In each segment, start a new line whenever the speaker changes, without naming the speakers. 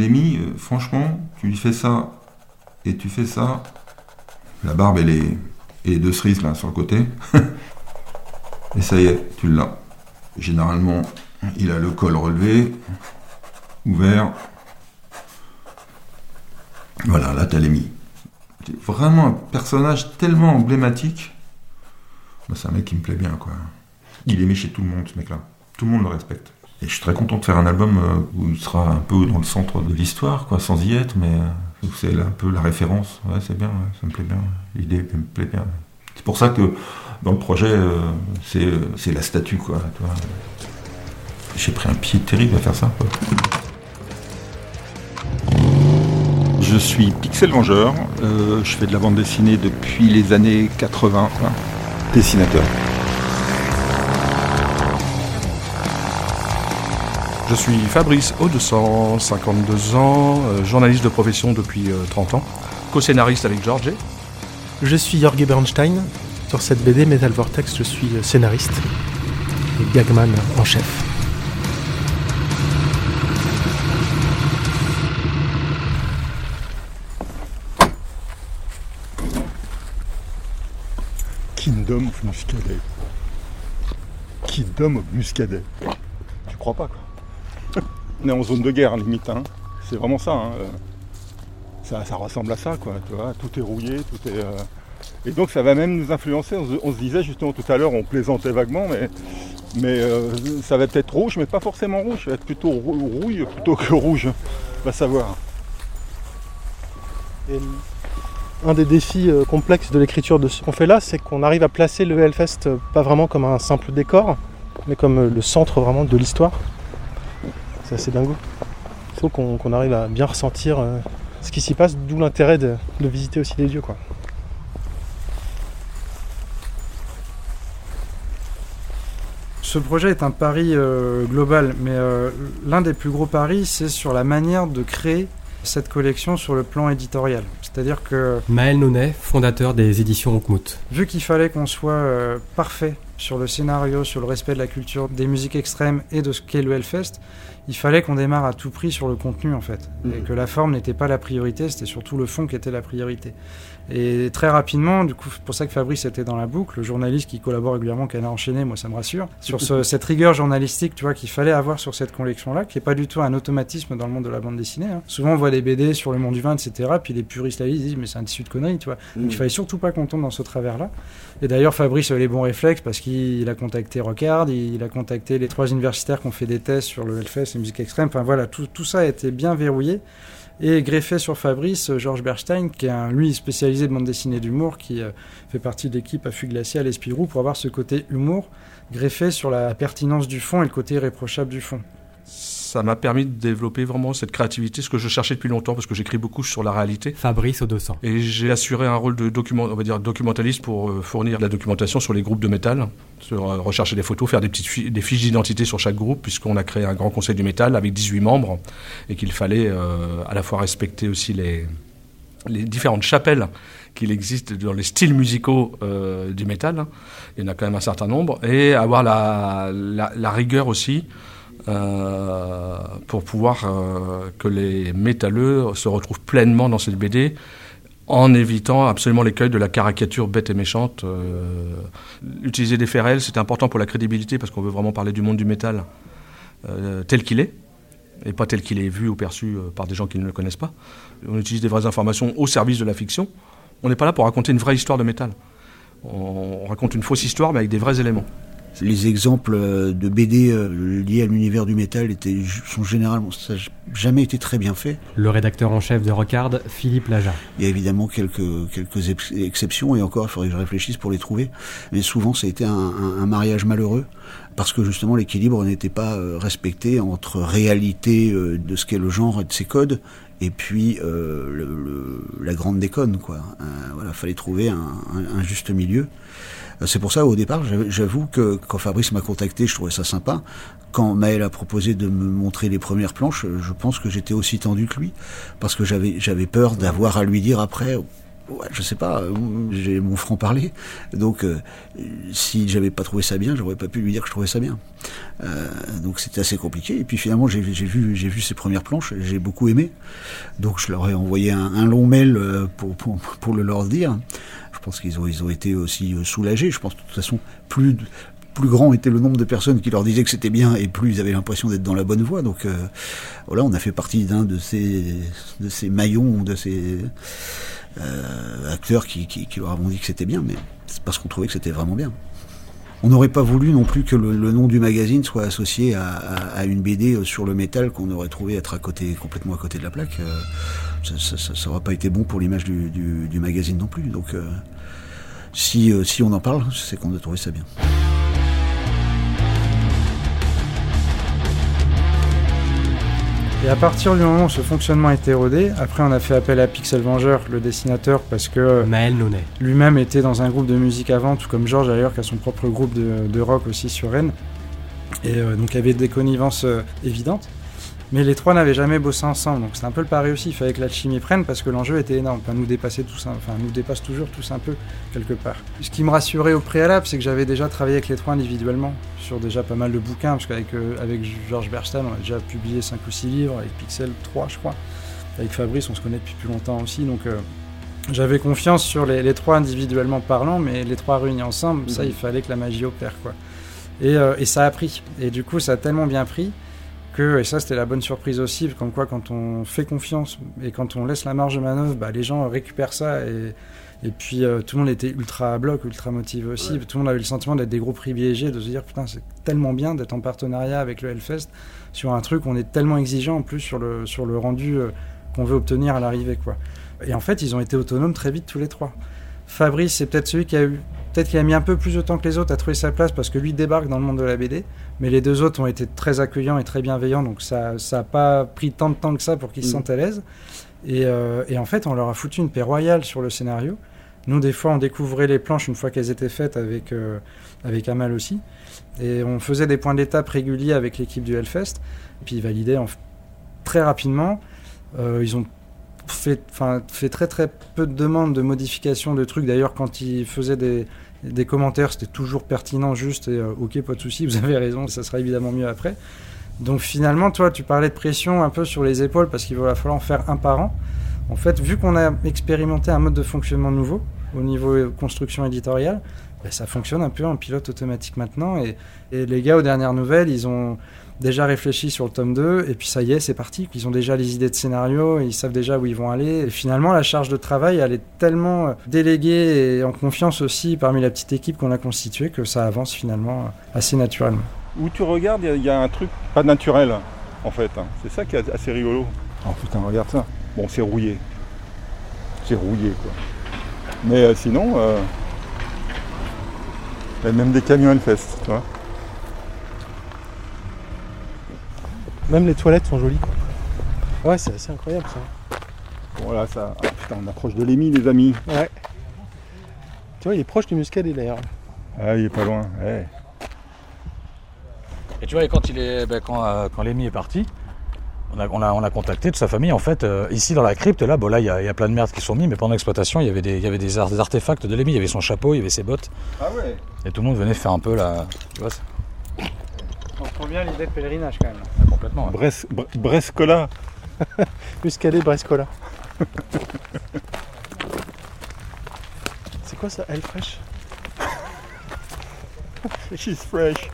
Lémi, euh, franchement, tu lui fais ça et tu fais ça. La barbe et les, et les deux cerises là sur le côté. et ça y est, tu l'as. Généralement, il a le col relevé, ouvert. Voilà, là t'as Lémi. Vraiment un personnage tellement emblématique. Bah, c'est un mec qui me plaît bien, quoi. Il est aimé chez tout le monde, ce mec-là. Tout le monde le respecte. Et je suis très content de faire un album euh, où il sera un peu dans le centre de l'histoire, quoi, sans y être, mais euh, c'est un peu la référence. Ouais, c'est bien, ça me plaît bien. L'idée me plaît bien. C'est pour ça que dans le projet, euh, c'est la statue, quoi. J'ai pris un pied terrible à faire ça. Je suis Pixel Vengeur. je fais de la bande dessinée depuis les années 80. Dessinateur.
Je suis Fabrice Audescent, 52 ans, euh, journaliste de profession depuis 30 euh, ans, co-scénariste avec George.
Je suis Jorge Bernstein. Sur cette BD Metal Vortex, je suis euh, scénariste et gagman en chef.
Kingdom of Muscadet. Kingdom of Muscadet. Tu crois pas quoi? On est en zone de guerre limite. Hein. C'est vraiment ça, hein. ça, ça. ressemble à ça, quoi. Tout est rouillé, tout est. Euh, et donc ça va même nous influencer. On se, disait justement tout à l'heure, on plaisantait vaguement, mais, mais euh, ça va peut-être rouge, mais pas forcément rouge. Ça va être plutôt rouille plutôt que rouge. On va savoir.
un des défis euh, complexes de l'écriture de ce qu'on fait là, c'est qu'on arrive à placer le Hellfest pas vraiment comme un simple décor, mais comme le centre vraiment de l'histoire. C'est assez dingo. Il faut qu'on arrive à bien ressentir euh, ce qui s'y passe, d'où l'intérêt de, visiter aussi les lieux.
Ce projet est un pari euh, global, mais euh, l'un des plus gros paris, c'est sur la manière de créer cette collection sur le plan éditorial. C'est-à-dire que...
Maël Nonnet, fondateur des éditions Houkmout.
Vu qu'il fallait qu'on soit parfait sur le scénario, sur le respect de la culture des musiques extrêmes et de ce qu'est le Hellfest, il fallait qu'on démarre à tout prix sur le contenu en fait. Et mm. que la forme n'était pas la priorité, c'était surtout le fond qui était la priorité. Et très rapidement, du coup, c'est pour ça que Fabrice était dans la boucle, le journaliste qui collabore régulièrement, qui a enchaîné, moi ça me rassure, sur cette rigueur journalistique, tu vois, qu'il fallait avoir sur cette collection-là, qui est pas du tout un automatisme dans le monde de la bande dessinée. Hein. Souvent on voit des BD sur le monde du vin, etc., puis les puristes là, ils disent, mais c'est un tissu de conneries, tu vois. Donc il mm. fallait surtout pas qu'on tombe dans ce travers-là. Et d'ailleurs, Fabrice a les bons réflexes parce qu'il a contacté Rockard, il a contacté les trois universitaires qui ont fait des tests sur le Hellfest et musique extrême. Enfin voilà, tout, tout ça a été bien verrouillé et greffé sur Fabrice, Georges Bernstein, qui est un, lui spécialisé de bande dessinée d'humour, qui euh, fait partie de l'équipe à Glacial et Spirou, pour avoir ce côté humour greffé sur la pertinence du fond et le côté irréprochable du fond
ça m'a permis de développer vraiment cette créativité, ce que je cherchais depuis longtemps, parce que j'écris beaucoup sur la réalité.
Fabrice 200.
Et j'ai assuré un rôle de document, on va dire documentaliste pour euh, fournir la documentation sur les groupes de métal, sur euh, rechercher des photos, faire des petites des fiches d'identité sur chaque groupe, puisqu'on a créé un grand conseil du métal avec 18 membres, et qu'il fallait euh, à la fois respecter aussi les, les différentes chapelles qu'il existe dans les styles musicaux du métal, il y en a quand même un certain nombre, et avoir la, la, la rigueur aussi euh, pour pouvoir euh, que les métalleux se retrouvent pleinement dans cette BD en évitant absolument l'écueil de la caricature bête et méchante. Euh, utiliser des FRL, c'est important pour la crédibilité parce qu'on veut vraiment parler du monde du métal tel qu'il est et pas tel qu'il est vu ou perçu par des gens qui ne le connaissent pas. On utilise des vraies informations au service de la fiction. On n'est pas là pour raconter une vraie histoire de métal. On raconte une fausse histoire mais avec des vrais éléments
les exemples euh, de BD euh, liés à l'univers du métal étaient, sont généralement, ça n'a jamais été très bien fait.
Le rédacteur en chef de Rocard, Philippe Laja.
Il y a évidemment quelques, quelques exceptions, et encore, il faudrait que je réfléchisse pour les trouver. Mais souvent, ça a été un, un, mariage malheureux, parce que justement, l'équilibre n'était pas euh, respecté entre réalité de ce qu'est le genre et de ses codes, et puis euh, le, la grande déconne, quoi. voilà, fallait trouver un, un juste milieu. C'est pour ça, au départ, j'avoue que quand Fabrice m'a contacté, je trouvais ça sympa. Quand Maël a proposé de me montrer les premières planches, je pense que j'étais aussi tendu que lui, parce que j'avais peur d'avoir à lui dire après Ouais, je sais pas, j'ai mon franc-parler. Donc, euh, si j'avais pas trouvé ça bien, j'aurais pas pu lui dire que je trouvais ça bien. Euh, donc, c'était assez compliqué. Et puis, finalement, j'ai vu, j'ai ces premières planches, j'ai beaucoup aimé. Donc, je leur ai envoyé un, long mail euh, pour, le leur dire. Je pense qu'ils ont, été aussi euh, soulagés. Je pense de toute façon, plus, grand était le nombre de personnes qui leur disaient que c'était bien et plus ils avaient l'impression d'être dans la bonne voie. Donc euh, voilà, on a fait partie d'un de ces, de ces maillons, de ces euh, acteurs qui, leur avons dit que c'était bien, mais c'est parce qu'on trouvait que c'était vraiment bien. On n'aurait pas voulu non plus que le, nom du magazine soit associé à, une BD sur le métal qu'on aurait trouvé être à côté, complètement à côté de la plaque. Euh, ça n'aurait pas été bon pour l'image du, magazine non plus. Donc euh, euh, si on en parle, c'est qu'on a trouvé ça bien.
Et à partir du moment où ce fonctionnement était rodé, après on a fait appel à Pixel Vengeur, le dessinateur, parce que
Maël Nonnet
lui-même était dans un groupe de musique avant, tout comme Georges d'ailleurs, qui a son propre groupe de, de rock aussi sur Rennes. Et euh, donc il y avait des connivences euh, évidentes. Mais les trois n'avaient jamais bossé ensemble, donc c'est un peu le pari aussi. Il fallait que l'alchimie prenne parce que l'enjeu était énorme. Enfin, nous dépassait tous, enfin nous dépasse toujours tous un peu quelque part. Ce qui me rassurait au préalable, c'est que j'avais déjà travaillé avec les trois individuellement sur déjà pas mal de bouquins, parce qu'avec euh, avec Georges Berstein, on a déjà publié 5 ou 6 livres, avec Pixel 3 je crois. Avec Fabrice, on se connaît depuis plus longtemps aussi, donc euh, j'avais confiance sur les, les, trois individuellement parlant, mais les trois réunis ensemble, mmh. ça il fallait que la magie opère quoi. Et, euh, et ça a pris. Et du coup, ça a tellement bien pris que, et ça c'était la bonne surprise aussi, comme quoi quand on fait confiance et quand on laisse la marge de manœuvre, bah, les gens récupèrent ça et, et puis euh, tout le monde était ultra à bloc, ultra motivé aussi, ouais. tout le monde avait le sentiment d'être des gros privilégiés, de se dire putain c'est tellement bien d'être en partenariat avec le Hellfest sur un truc, on est tellement exigeant en plus sur le, sur le rendu euh, qu'on veut obtenir à l'arrivée quoi. Et en fait ils ont été autonomes très vite tous les trois. Fabrice c'est peut-être celui qui a eu Peut-être qu'il a mis un peu plus de temps que les autres à trouver sa place parce que lui débarque dans le monde de la BD, mais les deux autres ont été très accueillants et très bienveillants, donc ça n'a pas pris tant de temps que ça pour qu'ils mmh. se sentent à l'aise. Et, euh, et, en fait, on leur a foutu une paix royale sur le scénario. Nous, des fois, on découvrait les planches une fois qu'elles étaient faites avec, euh, avec Amal aussi. Et on faisait des points d'étape réguliers avec l'équipe du Hellfest. Et puis ils validaient en... très rapidement. Euh, ils ont fait, très très peu de demandes de modifications de trucs. D'ailleurs, quand il faisait des, des commentaires, c'était toujours pertinent, juste et euh, ok, pas de souci, vous avez raison, ça sera évidemment mieux après. Donc finalement, toi, tu parlais de pression un peu sur les épaules parce qu'il va falloir en faire un par an. En fait, vu qu'on a expérimenté un mode de fonctionnement nouveau au niveau construction éditoriale, ben, ça fonctionne un peu en pilote automatique maintenant. Et, et les gars, aux dernières nouvelles, ils ont déjà réfléchi sur le tome 2, et puis ça y est, c'est parti. Ils ont déjà les idées de scénario, ils savent déjà où ils vont aller. Et finalement, la charge de travail, elle est tellement déléguée et en confiance aussi parmi la petite équipe qu'on a constituée que ça avance finalement assez naturellement.
Où tu regardes, il y, a un truc pas naturel, en fait. Hein. C'est ça qui est assez rigolo. Oh putain, regarde ça. Bon, c'est rouillé. C'est rouillé, quoi. Mais euh, sinon, euh... même des camions Hellfest, tu vois.
Même les toilettes sont jolies. Ouais, c'est assez incroyable ça.
Bon là, ça... Ah, putain, on approche de l'émi, les amis.
Ouais. Tu vois, il est proche du muscadet d'ailleurs.
Ah, il est pas loin. Ouais.
Et tu vois, quand, il est, ben, quand, euh, quand l'émi est parti, on a, on, a, on a contacté de sa famille. En fait, euh, ici dans la crypte, là, bon, là, il y, y, a plein de merdes qui sont mis, mais pendant l'exploitation, il y avait des, il y avait des, des artefacts de l'émi. Il y avait son chapeau, il y avait ses bottes.
Ah ouais.
Et tout le monde venait faire un peu la. Tu vois,
prend bien l'idée de pèlerinage quand même.
Ah, complètement. Ouais.
Bres, Bre, Brescola.
Muscadet Brescola. C'est quoi ça, Elle fraîche
She's fresh.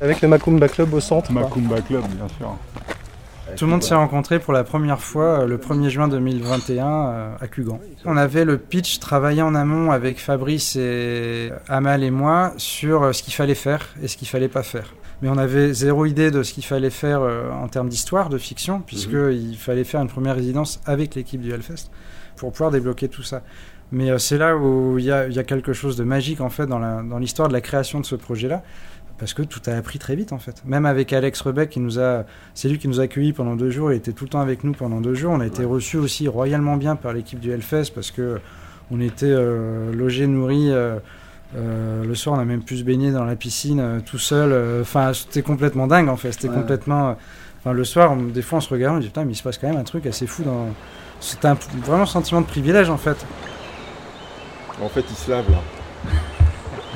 Avec le Macumba Club au centre.
Macumba Club, bien sûr.
Tout le monde s'est rencontré pour la première fois euh, le 1er juin 2021 euh, à Cugan. On avait le pitch travaillé en amont avec Fabrice et Amal et moi sur euh, ce qu'il fallait faire et ce qu'il fallait pas faire. Mais on avait zéro idée de ce qu'il fallait faire en termes d'histoire, de fiction, puisqu'il mmh. fallait faire une première résidence avec l'équipe du Hellfest pour pouvoir débloquer tout ça. Mais c'est là où il y, y, a quelque chose de magique en fait dans l'histoire de la création de ce projet-là parce que tout a appris très vite en fait. Même avec Alex Rebec, qui nous a, c'est lui qui nous a accueillis pendant deux jours, il était tout le temps avec nous pendant deux jours. On a été ouais. reçus aussi royalement bien par l'équipe du Hellfest parce que on était euh, logés, nourris. Euh, euh, le soir, on a même pu se baigner dans la piscine euh, tout seul. Enfin, c'était complètement dingue en fait. C'était ouais. complètement. Enfin, le soir, on, des fois, on se regarde, on dit putain, mais il se passe quand même un truc assez fou dans c'était un, vraiment un sentiment de privilège en fait.
En fait, ils se lavent là.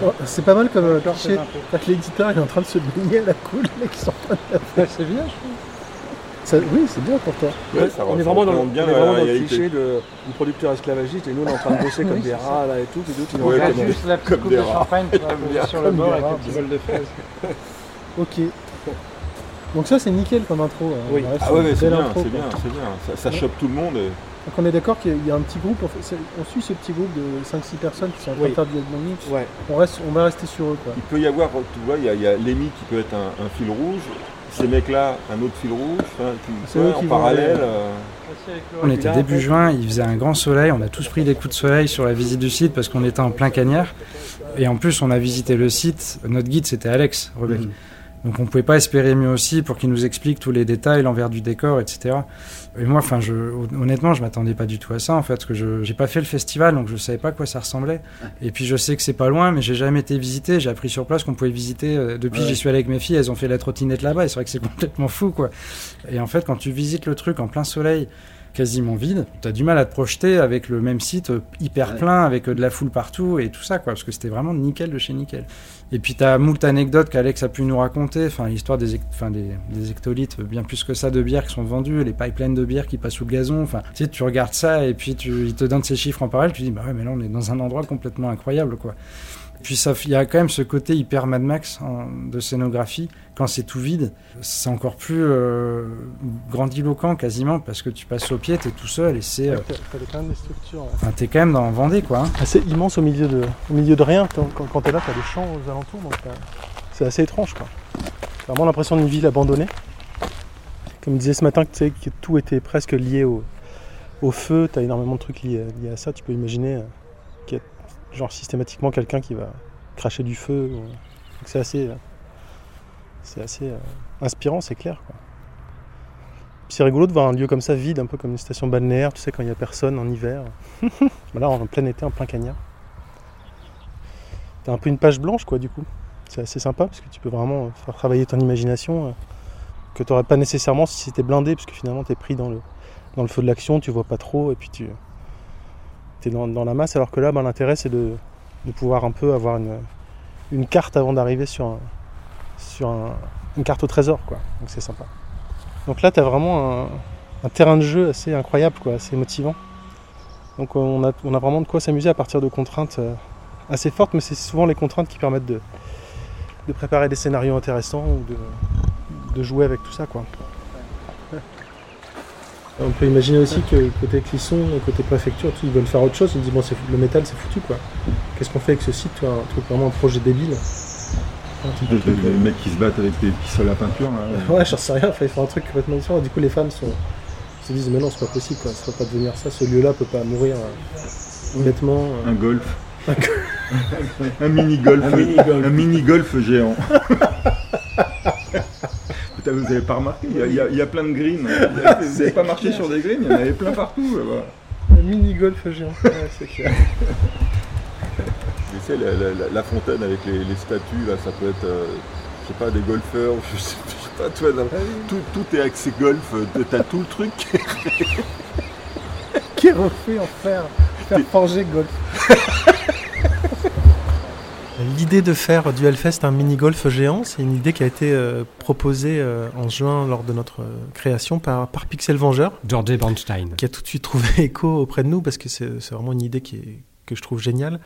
Oh, c'est pas mal comme euh, cliché. Quand l'éditeur est en train de se baigner à la qui sont en train de la.
C'est bien, je trouve.
Ça- oui, c'est bien pour toi.
Ouais, ça
on est vraiment dans le,
bien
on est vraiment dans le cliché de, du producteur esclavagiste et nous on est en train de bosser comme des rats là et tout, ils nous
Ouais, comme-
juste la petite coupe de champagne qui va poser sur le bord avec le petit bol de fraises.
Ok. Donc ça c'est nickel comme intro. euh,
Oui.
Ah ouais, c'est bien, c'est bien, c'est bien. Ça chope tout le monde.
Donc on est d'accord qu'il y a un petit groupe, on, fait- c'est- on suit ce petit groupe de 5-6 personnes qui sont en
Oui.
de du headbanging.
Ouais.
On, reste, on va rester sur eux quoi.
Il peut y avoir, tu vois, il y a, il y a Lémi qui peut être un, un fil rouge, ces mecs-là, un autre fil rouge, enfin, tu-
C'est
tu vois,
eux qui
en parallèle. euh,
On était début juin, il faisait un grand soleil, on a tous pris des coups de soleil sur la visite du site parce qu'on était en plein cagnard. Et en plus, on a visité le site, notre guide c'était Alex Rebec.
Mhm.
Donc on pouvait pas espérer mieux aussi pour qu'il nous explique tous les détails, l'envers du décor, etc. Et moi, enfin, je, honnêtement, je m'attendais pas du tout à ça en fait, parce que je j'ai pas fait le festival, donc je savais pas à quoi ça ressemblait. Et puis je sais que c'est pas loin, mais j'ai jamais été visité. J'ai appris sur place qu'on pouvait visiter. euh, Depuis,
Ouais.
j'y suis allé avec mes filles, elles ont fait la trottinette là-bas. Et c'est vrai que c'est complètement fou, quoi. Et en fait, quand tu visites le truc en plein soleil, quasiment vide, t'as du mal à te projeter avec le même site euh, hyper plein, avec euh, de la foule partout et tout ça, quoi, parce que c'était vraiment nickel de chez nickel. Et puis t'as moult anecdotes qu'Alex a pu nous raconter, enfin l'histoire des, enfin, des, des hectolitres, bien plus que ça de bière qui sont vendus, les pipelines de bière qui passent sous le gazon, enfin tu sais, tu regardes ça et puis tu, il te donne ces chiffres en parallèle, tu dis bah ouais mais là on est dans un endroit complètement incroyable quoi. Puis ça, il y a quand même ce côté hyper Mad Max en- de scénographie. Quand c'est tout vide, c'est encore plus euh, grandiloquent quasiment parce que tu passes au pied, t'es tout seul et c'est, euh,
t'as quand même des structures euh,
enfin, t'es quand même dans Vendée quoi. hein.
assez immenses au milieu de, au milieu de rien. Quand, t'es là, t'as des champs aux alentours, donc t'as- c'est assez étrange quoi. T'as vraiment l'impression d'une ville abandonnée. Comme je disais ce matin, que, que tout était presque lié au, au feu, t'as énormément de trucs liés, liés à ça. Tu peux imaginer euh, genre systématiquement quelqu'un qui va cracher du feu. ou- c'est assez, euh, c'est assez euh, inspirant, c'est clair. Quoi. C'est rigolo de voir un lieu comme ça vide, un peu comme une station balnéaire, tu sais, quand il n'y a personne en hiver. Bah là, en plein été, en plein cagnard. T'as un peu une page blanche, quoi, du coup. C'est assez sympa parce que tu peux vraiment euh, faire travailler ton imagination que tu pas nécessairement si c'était blindé, parce que finalement, tu es pris dans le, dans le feu de l'action, tu vois pas trop, et puis tu dans, dans la masse. Alors que là, bah, l'intérêt, c'est de, de pouvoir un peu avoir une, une carte avant d'arriver sur, un- sur un- une carte au trésor, quoi. Donc c'est sympa. Donc là, tu as vraiment un, un terrain de jeu assez incroyable, quoi, assez motivant. Donc euh, on a, on a vraiment de quoi s'amuser à partir de contraintes euh, assez fortes, mais c'est souvent les contraintes qui permettent de, de préparer des scénarios intéressants ou de, de jouer avec tout ça. Quoi. On peut imaginer aussi que côté Clisson côté préfecture, ils veulent faire autre chose. Ils disent bon, c'est le métal c'est foutu quoi. Qu'est-ce qu'on fait avec ce site toi, Un truc vraiment un projet débile? Un truc-
les mecs qui se battent avec des pistoles à peinture, là.
Ouais, j'en sais rien, il faut un truc complètement différent. Du coup, les fans sont, se disent, mais non, c'est pas possible, quoi. ça peut pas devenir ça. Ce lieu-là peut pas mourir euh, bêtement. euh.
Un golf. un.
Un mini-golf.
Un mini-golf géant. Putain, vous avez pas remarqué, il y a, y y plein de greens. Vous n'avez pas marché sur des greens, il y en avait plein partout. là-bas.
Un mini-golf géant. Ouais, c'est clair.
Tu sais, la, la- la- la fontaine avec les, les statues, là, ça peut être, euh, je sais pas, des golfeurs, je sais, je sais pas, toi, là, tout, tout est axé golf, euh, t'as tout le truc.
Qui est refait en fer, fer forgé golf. L'idée de faire du Hellfest un mini-golf géant, c'est une idée qui a été euh, proposée euh, en juin lors de notre euh, création par, par Pixel Vengeur.
George Bernstein.
qui a tout de suite trouvé écho auprès de nous parce que c'est vraiment une idée qui est- que je trouve géniale.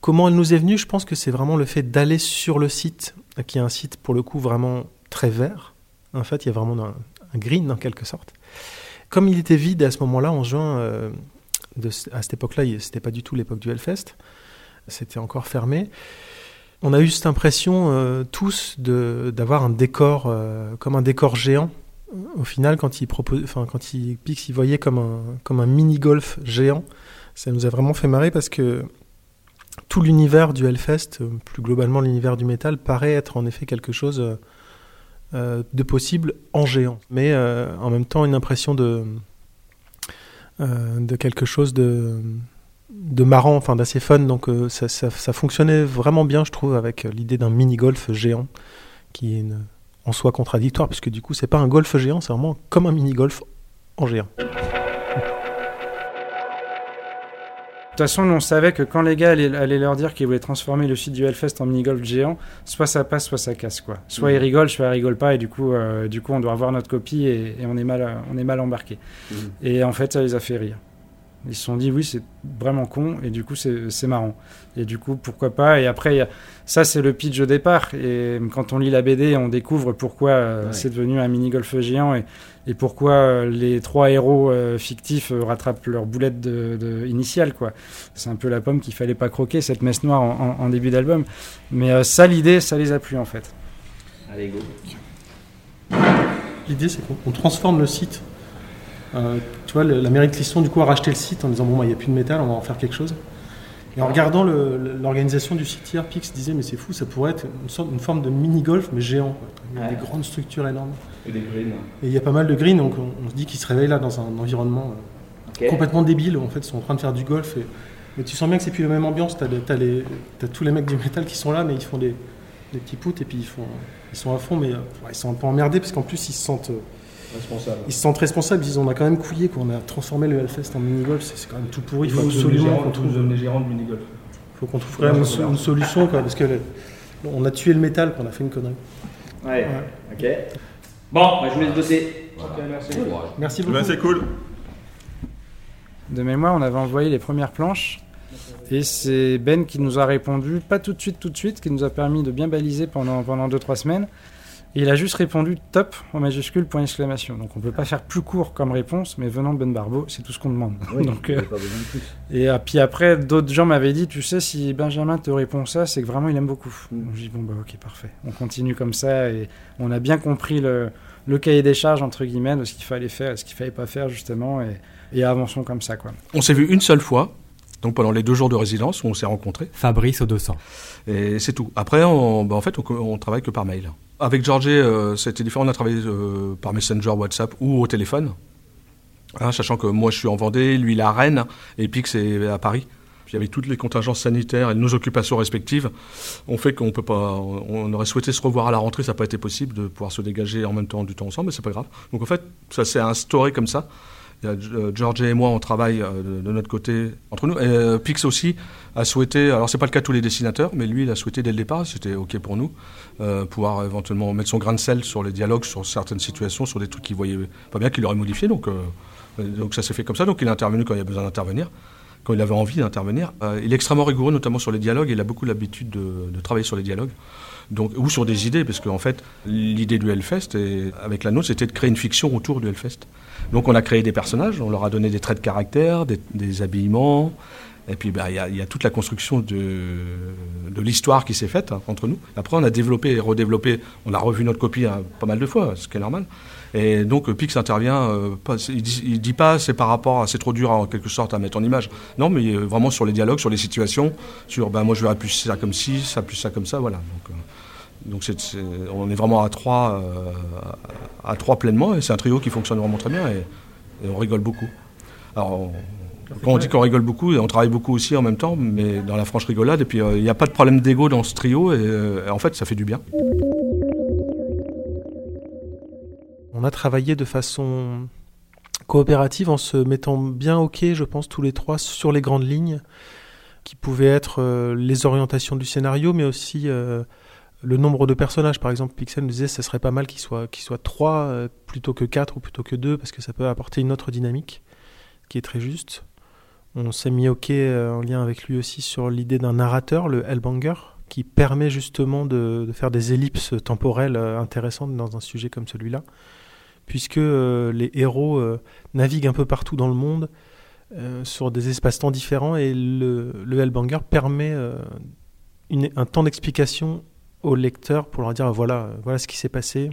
Comment elle nous est venue? Je pense que c'est vraiment le fait d'aller sur le site, qui est un site pour le coup vraiment très vert. En fait, il y a vraiment un, un green en quelque sorte. Comme il était vide à ce moment-là, en juin, euh, de à cette époque-là, c'était pas du tout l'époque du Hellfest, c'était encore fermé. On a eu cette impression euh, tous d'avoir un décor euh, comme un décor géant. Au final, quand il propose, enfin, quand il Pix, il voyait comme un, comme un mini golf géant, ça nous a vraiment fait marrer parce que tout l'univers du Hellfest, euh, plus globalement l'univers du métal, paraît être en effet quelque chose euh, de possible en géant, mais en même temps une impression de de quelque chose de de marrant, enfin d'assez fun. Donc euh, ça, ça, ça fonctionnait vraiment bien, je trouve, avec euh, l'idée d'un mini golf géant, qui est une, en soi contradictoire, puisque du coup, c'est pas un golf géant, c'est vraiment comme un mini-golf en géant.
toute façon, on savait que quand les gars allaient, allaient leur dire qu'ils voulaient transformer le site du Hellfest en mini-golf géant, soit ça passe, soit ça casse. Quoi. Soit ils rigolent, soit ils rigolent pas, et du coup, euh, du coup on doit revoir notre copie et, et on, est mal, on est mal embarqué. Et en fait, ça les a fait rire. Ils se sont dit, oui, c'est vraiment con, et du coup, c'est c'est marrant. Et du coup, pourquoi pas Et après, a- ça, c'est le pitch au départ. Et quand on lit la BD, on découvre pourquoi euh,
Ouais.
c'est devenu un mini-golf géant et, et pourquoi euh, les trois héros euh, fictifs euh, rattrapent leur boulette de, de- initiale. quoi. C'est un peu la pomme qu'il fallait pas croquer, cette messe noire en, en- en début d'album. Mais euh, ça, l'idée, ça les a plu en fait.
Allez, go.
L'idée, c'est qu'on on transforme le site. Euh, tu vois, le- la mairie de Clisson, du coup, a racheté le site en disant bon, bah, il n'y a plus de métal, on va en faire quelque chose. Et en regardant l'organisation du site hier, Pix disait mais c'est fou, ça pourrait être une, sorte, une forme de mini-golf, mais géant. quoi. Il y a
Ouais.
des grandes structures énormes.
Et des greens.
Et il y a pas mal de green, donc on, on se dit qu'ils se réveillent là dans un environnement euh, complètement débile. En fait, ils sont en train de faire du golf. Et, mais tu sens bien que c'est plus la même ambiance. T'as, les- t'as les- t'as tous les mecs du métal qui sont là, mais ils font des, des petits poutres et puis ils, font, ils sont à fond, mais euh, ouais, ils sont un peu emmerdés parce qu'en plus ils se sentent, euh. Ils se sentent responsables. Ils disent on a quand même couillé, quoi. on a transformé le Hellfest en mini-golf, c'est, quand même tout pourri. Il faut absolument qu'on trouve,
les gérants de minigolf.
faut qu'on trouve quand même une, so- une solution, quoi, parce que le- on a tué le métal, qu'on a fait une connerie.
Ouais. Ok. Bon, bah, je vous laisse bosser.
Ok, merci.
Merci
Eh
beaucoup.
ben, c'est cool.
De mémoire, on avait envoyé les premières planches. Et c'est Ben qui nous a répondu, pas tout de suite, tout de suite, qui nous a permis de bien baliser pendant 2-3 pendant deux, trois semaines. Et il a juste répondu top en majuscule, point d'exclamation. Donc on peut pas faire plus court comme réponse, mais venant de Ben Barbeau, c'est tout ce qu'on demande. Donc, euh,
pas besoin de plus.
et euh, puis après, d'autres gens m'avaient dit, tu sais, si Benjamin te répond ça, c'est que vraiment il aime beaucoup.
Mm.
Donc j'ai dit, bon bah ok, parfait. On continue comme ça et on a bien compris le, le cahier des charges, entre guillemets, de ce qu'il fallait faire et ce qu'il fallait pas faire, justement, et, et avançons comme ça, quoi.
On s'est vu une seule fois, donc pendant les deux jours de résidence où on s'est rencontrés.
Fabrice au 200.
Et c'est tout. Après, on, bah, en fait, on, on travaille que par mail. Avec Georgie, euh, c'était différent. On a travaillé euh, par Messenger, WhatsApp ou au téléphone. Hein, sachant que moi, je suis en Vendée, lui, il est à Rennes, et Pix est à Paris. Puis avec toutes les contingences sanitaires et nos occupations respectives, on fait qu'on peut pas. On aurait souhaité se revoir à la rentrée, ça n'a pas été possible de pouvoir se dégager en même temps du temps ensemble, mais c'est pas grave. Donc en fait, ça s'est instauré comme ça. Euh, George et moi, on travaille euh, de, notre côté entre nous. Euh, Pix aussi a souhaité, alors c'est pas le cas de tous les dessinateurs, mais lui, il a souhaité dès le départ, c'était OK pour nous, pouvoir éventuellement mettre son grain de sel sur les dialogues, sur certaines situations, sur des trucs qu'il voyait pas bien, qu'il aurait modifié. Donc, donc ça s'est fait comme ça. Donc il a intervenu quand il y a besoin d'intervenir, quand il avait envie d'intervenir. Il est extrêmement rigoureux, notamment sur les dialogues. Il a beaucoup l'habitude de, de travailler sur les dialogues. Donc, ou sur des idées, parce qu'en fait, l'idée du Hellfest, et avec la nôtre, c'était de créer une fiction autour du Hellfest. Donc on a créé des personnages, on leur a donné des traits de caractère, des, des habillements, et puis bah, il y, a, il y a toute la construction de, l'histoire qui s'est faite hein, entre nous. Après on a développé et redéveloppé, on a revu notre copie hein, pas mal de fois, ce qui est normal. Et donc euh, Pix intervient, euh, il, dit, dit pas c'est par rapport à c'est trop dur en quelque sorte à mettre en image. Non mais euh, vraiment sur les dialogues, sur les situations, sur ben moi je verrais plus ça comme ci, ça plus ça comme ça, voilà. Donc, donc on est vraiment à trois, euh, à trois pleinement, et c'est un trio qui fonctionne vraiment très bien, et, et on rigole beaucoup. Alors, on- quand on dit qu'on rigole beaucoup, et on travaille beaucoup aussi en même temps, mais dans la franche rigolade, et puis euh, il n'y a pas de problème d'ego dans ce trio, et, euh, en fait ça fait du bien.
On a travaillé de façon coopérative en se mettant bien OK, je pense, tous les trois sur les grandes lignes qui pouvaient être euh, les orientations du scénario, mais aussi euh, le nombre de personnages. Par exemple, Pixel nous disait que ce serait pas mal qu'ils soient, qu'ils soient trois euh, plutôt que quatre ou plutôt que deux, parce que ça peut apporter une autre dynamique, qui est très juste. On s'est mis OK euh, en lien avec lui aussi sur l'idée d'un narrateur, le Hellbanger, qui permet justement de, faire des ellipses temporelles euh, intéressantes dans un sujet comme celui-là puisque les héros naviguent un peu partout dans le monde sur des espaces-temps différents et le, Hellbanger permet un temps d'explication aux lecteurs pour leur dire voilà, voilà ce qui s'est passé.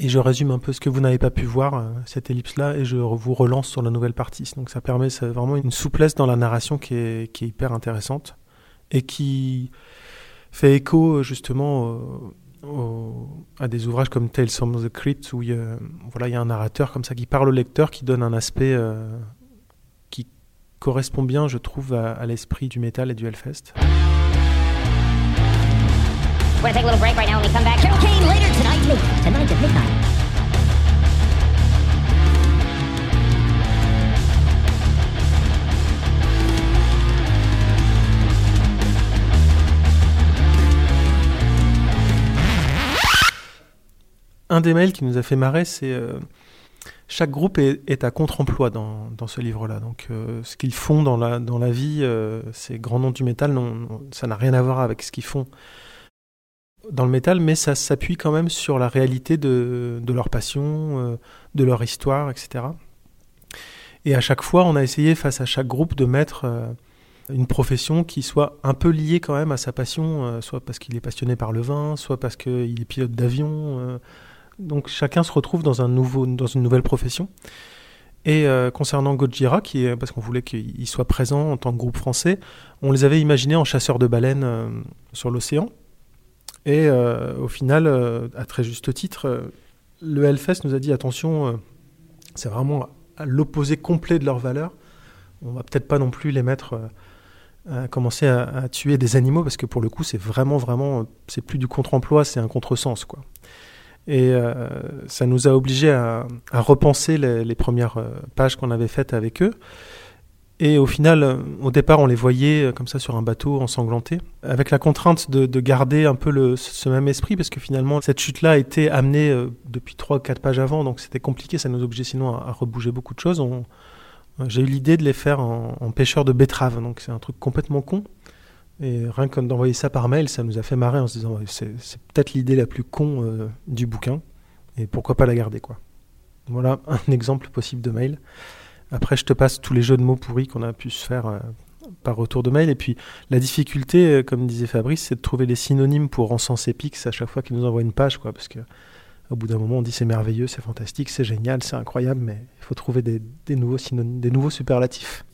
Et je résume un peu ce que vous n'avez pas pu voir, euh, cette ellipse-là, et je vous relance sur la nouvelle partie. Donc ça permet vraiment une souplesse dans la narration qui est, qui est hyper intéressante et qui fait écho euh, justement à des ouvrages comme Tales from the Crypt où il y a, voilà, il y a un narrateur comme ça qui parle au lecteur, qui donne un aspect euh, qui correspond bien, je trouve, à, à l'esprit du métal et du Hellfest.
We're going to take a little break right now. When we come back, Carol Kane later tonight, tonight at midnight.
un des mails qui nous a fait marrer, c'est euh, chaque groupe est, est à contre-emploi dans, dans, ce livre-là. Donc, euh, ce qu'ils font dans la, dans la vie, euh, ces grands noms du métal, non, non, ça n'a rien à voir avec ce qu'ils font dans le métal, mais ça s'appuie quand même sur la réalité de, leur passion, euh, de leur histoire, etc. Et à chaque fois, on a essayé, face à chaque groupe, de mettre euh, une profession qui soit un peu liée quand même à sa passion, euh, soit parce qu'il est passionné par le vin, soit parce qu'il est pilote d'avion. donc chacun se retrouve dans, un nouveau, dans une nouvelle profession. Et concernant Gojira, parce qu'on voulait qu'il soit présent en tant que groupe français, on les avait imaginés en chasseurs de baleines sur l'océan. Et euh, au final, euh, à très juste titre, euh, le Hellfest nous a dit attention, c'est vraiment à l'opposé complet de leurs valeurs. On va peut-être pas non plus les mettre à commencer à, tuer des animaux parce que pour le coup, c'est vraiment, vraiment, c'est plus du contre-emploi, c'est un contresens, quoi. Et ça nous a obligés à, repenser les, les premières pages qu'on avait faites avec eux. Et au final, euh, au départ, on les voyait euh, comme ça sur un bateau ensanglanté, avec la contrainte de, de garder un peu ce même esprit, parce que finalement, cette chute-là a été amenée euh, depuis 3-4 pages avant, donc c'était compliqué, ça nous obligeait sinon à, rebouger beaucoup de choses. J'ai eu l'idée de les faire en, en pêcheur de betteraves, donc c'est un truc complètement con. Et rien que d'envoyer ça par mail, ça nous a fait marrer en se disant c'est peut-être l'idée la plus con du bouquin, et pourquoi pas la garder quoi. Voilà un exemple possible de mail. Après, je te passe tous les jeux de mots pourris qu'on a pu se faire euh, par retour de mail. Et puis, la difficulté, euh, comme disait Fabrice, c'est de trouver des synonymes pour encenser Pix à chaque fois qu'il nous envoie une page, quoi. Parce que, au bout d'un moment, on dit c'est merveilleux, c'est fantastique, c'est génial, c'est incroyable, mais il faut trouver des, nouveaux superlatifs.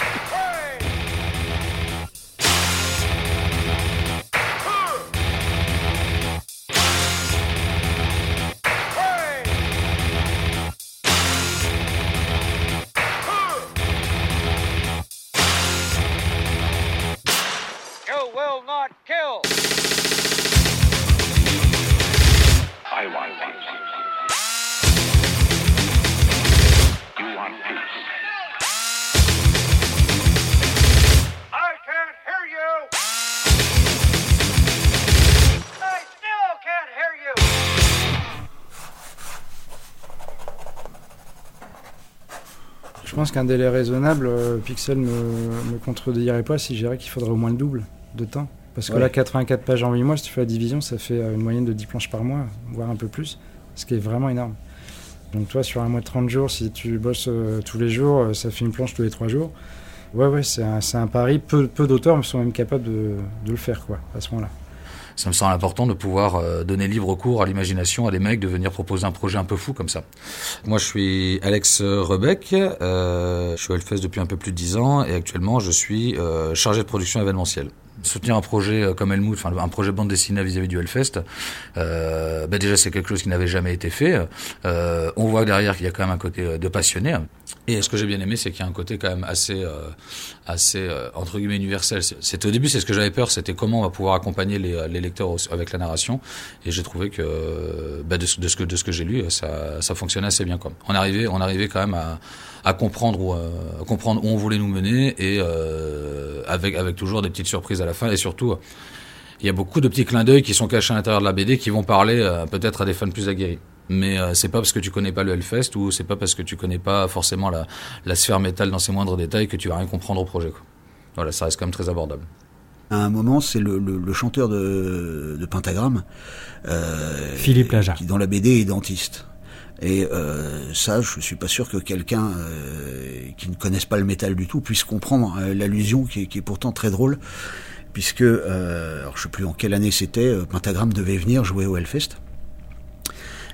Je pense qu'un délai raisonnable, euh, Pixel ne me contredirait pas si je dirais qu'il faudrait au moins le double de temps. Parce que
Ouais.
là, 84 pages en 8 mois, si tu fais la division, ça fait euh, une moyenne de 10 planches par mois, voire un peu plus, ce qui est vraiment énorme. Donc toi, sur un mois de 30 jours, si tu bosses euh, tous les jours, euh, ça fait une planche tous les 3 jours. Ouais, ouais, c'est un, pari. Peu, peu d'auteurs sont même capables de, de le faire, quoi, à ce moment-là.
Ça me semble important de pouvoir euh, donner libre cours à l'imagination à des mecs de venir proposer un projet un peu fou comme ça. Moi, je suis Alex Rebec, euh, je suis au Hellfest depuis un peu plus de 10 ans et actuellement, je suis euh, chargé de production événementielle. Soutenir un projet euh, comme Helmut, enfin un projet bande dessinée vis-à-vis du Hellfest, euh, bah déjà c'est quelque chose qui n'avait jamais été fait. Euh, on voit derrière qu'il y a quand même un côté euh, de passionné. Et ce que j'ai bien aimé, c'est qu'il y a un côté quand même assez, euh, assez euh, entre guillemets universel. C'était au début, c'est ce que j'avais peur, c'était comment on va pouvoir accompagner les, les lecteurs avec la narration. Et j'ai trouvé que bah, de, ce- que de ce que j'ai lu, ça, ça fonctionnait assez bien. Quoi. On arrivait, on arrivait quand même à, à comprendre où, à comprendre où on voulait nous mener et avec avec toujours des petites surprises à la fin et surtout. Il y a beaucoup de petits clins d'œil qui sont cachés à l'intérieur de la BD qui vont parler euh, peut-être à des fans plus aguerris. Mais euh, c'est pas parce que tu connais pas le Hellfest ou c'est pas parce que tu connais pas forcément la, la sphère métal dans ses moindres détails que tu vas rien comprendre au projet. Quoi. Voilà, ça reste quand même très abordable.
À un moment, c'est le, le- le chanteur de, de Pentagramme, euh,
Philippe Laja.
qui dans la BD est dentiste. Et euh, ça, je suis pas sûr que quelqu'un euh, qui ne connaisse pas le métal du tout puisse comprendre euh, l'allusion qui est pourtant très drôle, puisque, euh, alors sais plus en quelle année c'était, euh, Pentagramme devait venir jouer au Hellfest.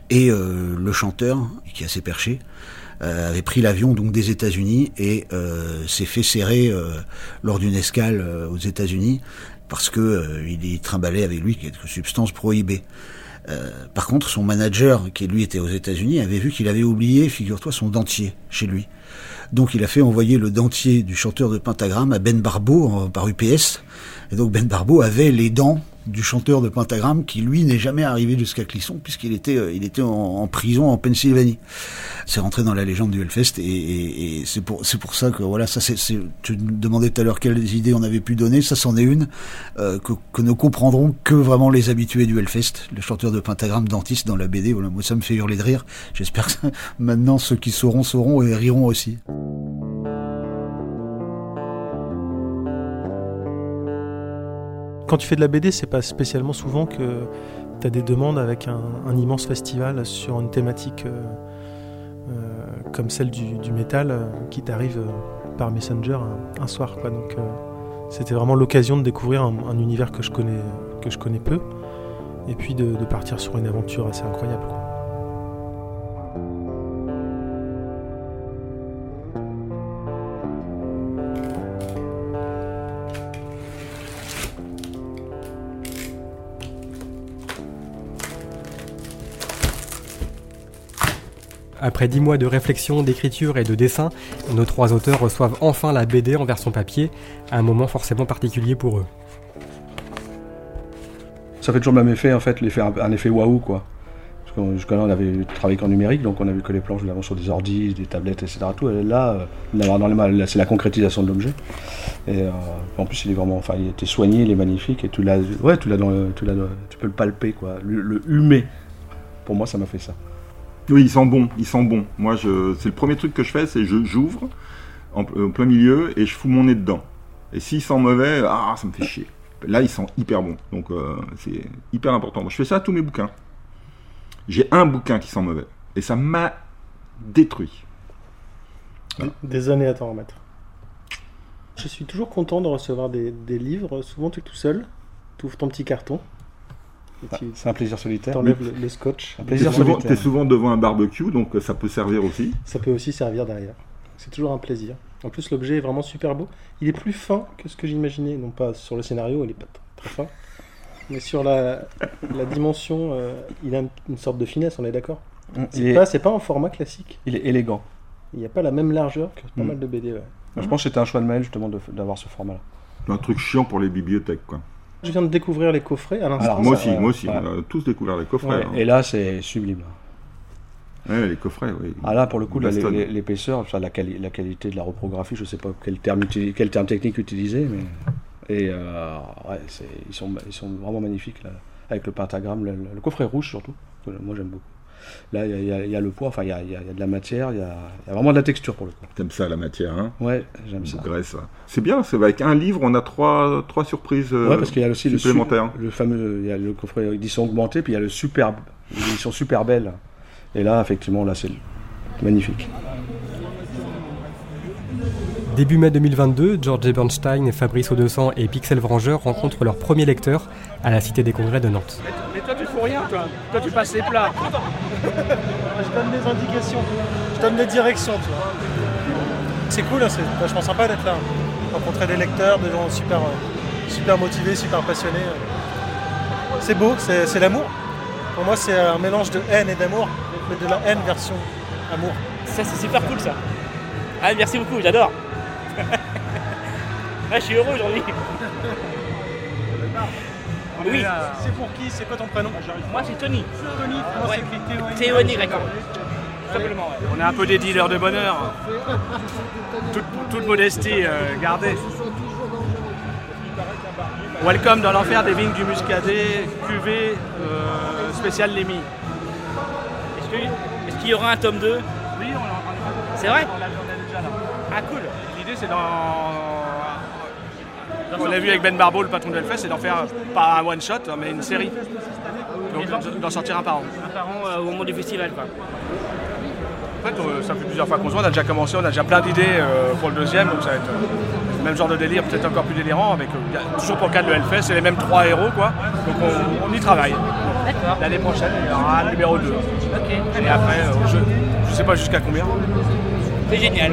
Et euh, le chanteur, qui est assez perché, euh, avait pris l'avion donc des États-Unis et s'est fait serrer lors d'une escale aux États-Unis parce que il y trimballait avec lui quelques substances prohibées. Par contre, son manager, qui lui était aux États-Unis, avait vu qu'il avait oublié, figure-toi, son dentier chez lui. Donc il a fait envoyer le dentier du chanteur de Pentagramme à Ben Barbeau par UPS. Et donc Ben Barbeau avait les dents du chanteur de Pentagramme qui lui n'est jamais arrivé jusqu'à Clisson puisqu'il était euh, il était en, prison en Pennsylvanie. c'est rentré dans la légende du Hellfest et, c'est pour c'est pour ça que voilà ça c'est tu me demandais tout à l'heure quelles idées on avait pu donner. Ça c'en est une euh, que, que ne comprendront que vraiment les habitués du Hellfest. Le chanteur de pentagramme dentiste dans la BD voilà moi ça me fait hurler de rire. J'espère que maintenant ceux qui sauront sauront et riront aussi
Quand tu fais de la BD, c'est pas spécialement souvent que tu as des demandes avec un, immense festival sur une thématique euh, euh, comme celle du, métal euh, qui t'arrive par Messenger un, soir. Donc, c'était vraiment l'occasion de découvrir un, un univers que je connais, que je connais peu et puis de, partir sur une aventure assez incroyable.
Après dix mois de réflexion, d'écriture et de dessin, nos trois auteurs reçoivent enfin la BD en version papier, un moment forcément particulier pour eux.
Ça fait toujours le même effet, en fait, un effet waouh, quoi. Parce que jusqu'à-là, on avait travaillé qu'en numérique, donc on a vu que les planches, nous l'avons sur des ordis, des tablettes, etc. Tout, et là, euh, dans les là, c'est la concrétisation de l'objet. Et euh, en plus, il est vraiment, enfin, il était soigné, il est magnifique, et tu l'as, ouais, dans le- peux le palper, quoi. Le, le humer. Pour moi, ça m'a fait ça.
Oui, il sent bon, il sent bon. Moi, c'est le premier truc que je fais, c'est je j'ouvre en, en plein milieu et je fous mon nez dedans. Et s'il sent mauvais, ah, ça me fait chier. Là, il sent hyper bon, donc euh, c'est hyper important. Moi, je fais ça à tous mes bouquins. J'ai un bouquin qui sent mauvais et ça m'a détruit.
Des- Des années à t'en remettre. Je suis toujours content de recevoir des, des livres. Souvent, tu es tout seul. Tu ouvres ton petit carton. Tu
C'est un plaisir solitaire.
enlèves le, le scotch.
Un
T'es
plaisir
souvent,
solitaire.
t'es souvent devant un barbecue, donc euh, ça peut servir aussi.
Ça peut aussi servir derrière. C'est toujours un plaisir. En plus, l'objet est vraiment super beau. Il est plus fin que ce que j'imaginais. Non pas sur le scénario, il est pas très fin. Mais sur la, la dimension, euh, il a une, sorte de finesse, on est d'accord?
Il
C'est
est,
pas, en format classique.
il est élégant.
Il n'y a pas la même largeur que pas
Mm.
mal de BD. ouais.
Je pense que c'était un choix de Maël, justement, de- d'avoir ce format-là.
Un truc chiant pour les bibliothèques, quoi.
Je viens de découvrir les coffrets à l'instant.
Moi aussi, moi aussi. On a tous découvert les coffrets.
Ouais,
hein.
Et là, c'est sublime.
Ouais, les coffrets, oui.
Ah là, pour le coup, l'épaisseur, enfin, la, quali- la qualité de la reprographie, je sais pas quel terme, uti- quel terme technique utiliser, mais et euh, ouais, ils sont ils sont vraiment magnifiques là, avec le pentagramme, le, le coffret rouge surtout. que Moi, j'aime beaucoup. Là, il y a- y, y le poids, enfin, il y a, y de la matière, il y a, il y a vraiment de la texture pour le coup.
T'aimes ça, la matière, hein
Ouais, j'aime ça.
Graisse. C'est bien, c'est avec un livre, on a trois, trois surprises euh,
Ouais, parce qu'il y a aussi le, su-
supplémentaires.
le fameux, il y a le coffret édition augmentée, puis il y a le superbe, l'édition super belle. Et là, effectivement, là, c'est magnifique.
Début mai 2022, George Bernstein, Fabrice Audescent et Pixel Vrangeur rencontrent leur premier lecteur à la Cité des Congrès de Nantes.
Mais toi, tu fous rien, toi. Toi, tu passes les plats.
Je donne des indications, je donne des directions, tu vois. C'est cool, hein, c'est vachement sympa d'être là. Rencontrer des lecteurs, des gens super, euh, super motivés, super passionnés. C'est beau, c'est c'est l'amour. Pour moi, c'est un mélange de haine et d'amour, mais de la haine version amour.
Ça, c'est super cool, ça. Ah, merci beaucoup, j'adore. Je suis heureux aujourd'hui. Oui,
C'est pour qui? C'est quoi ton prénom?
Moi, c'est Tony.
Tony,
Ouais. Théonie, d'accord. Simplement, ouais.
On est un peu des dealers de bonheur. Toute, toute modestie euh, gardée. Welcome dans l'enfer des vignes du Muscadet, cuvée euh, spéciale Lémy.
Est-ce qu'il y aura un tome 2
Oui, on l'a
C'est vrai?
On l'a déjà là.
Ah, cool.
L'idée c'est dans. On l'a vu avec Ben Barbeau, le patron de Hellfest, c'est d'en faire pas un one shot, mais une série. Donc d'en sortir un par an.
Un par an euh, au moment du festival, quoi.
En fait, euh, ça fait plusieurs fois qu'on se voit, on a déjà commencé, on a déjà plein d'idées euh, pour le deuxième, donc ça va être euh, le même genre de délire, peut-être encore plus délirant, avec toujours pour le cas de Hellfest, c'est les mêmes trois héros, quoi. Donc on, on y travaille. L'année prochaine, il y aura un numéro 2.
Ok.
Et après, je, je sais pas jusqu'à combien.
C'est génial.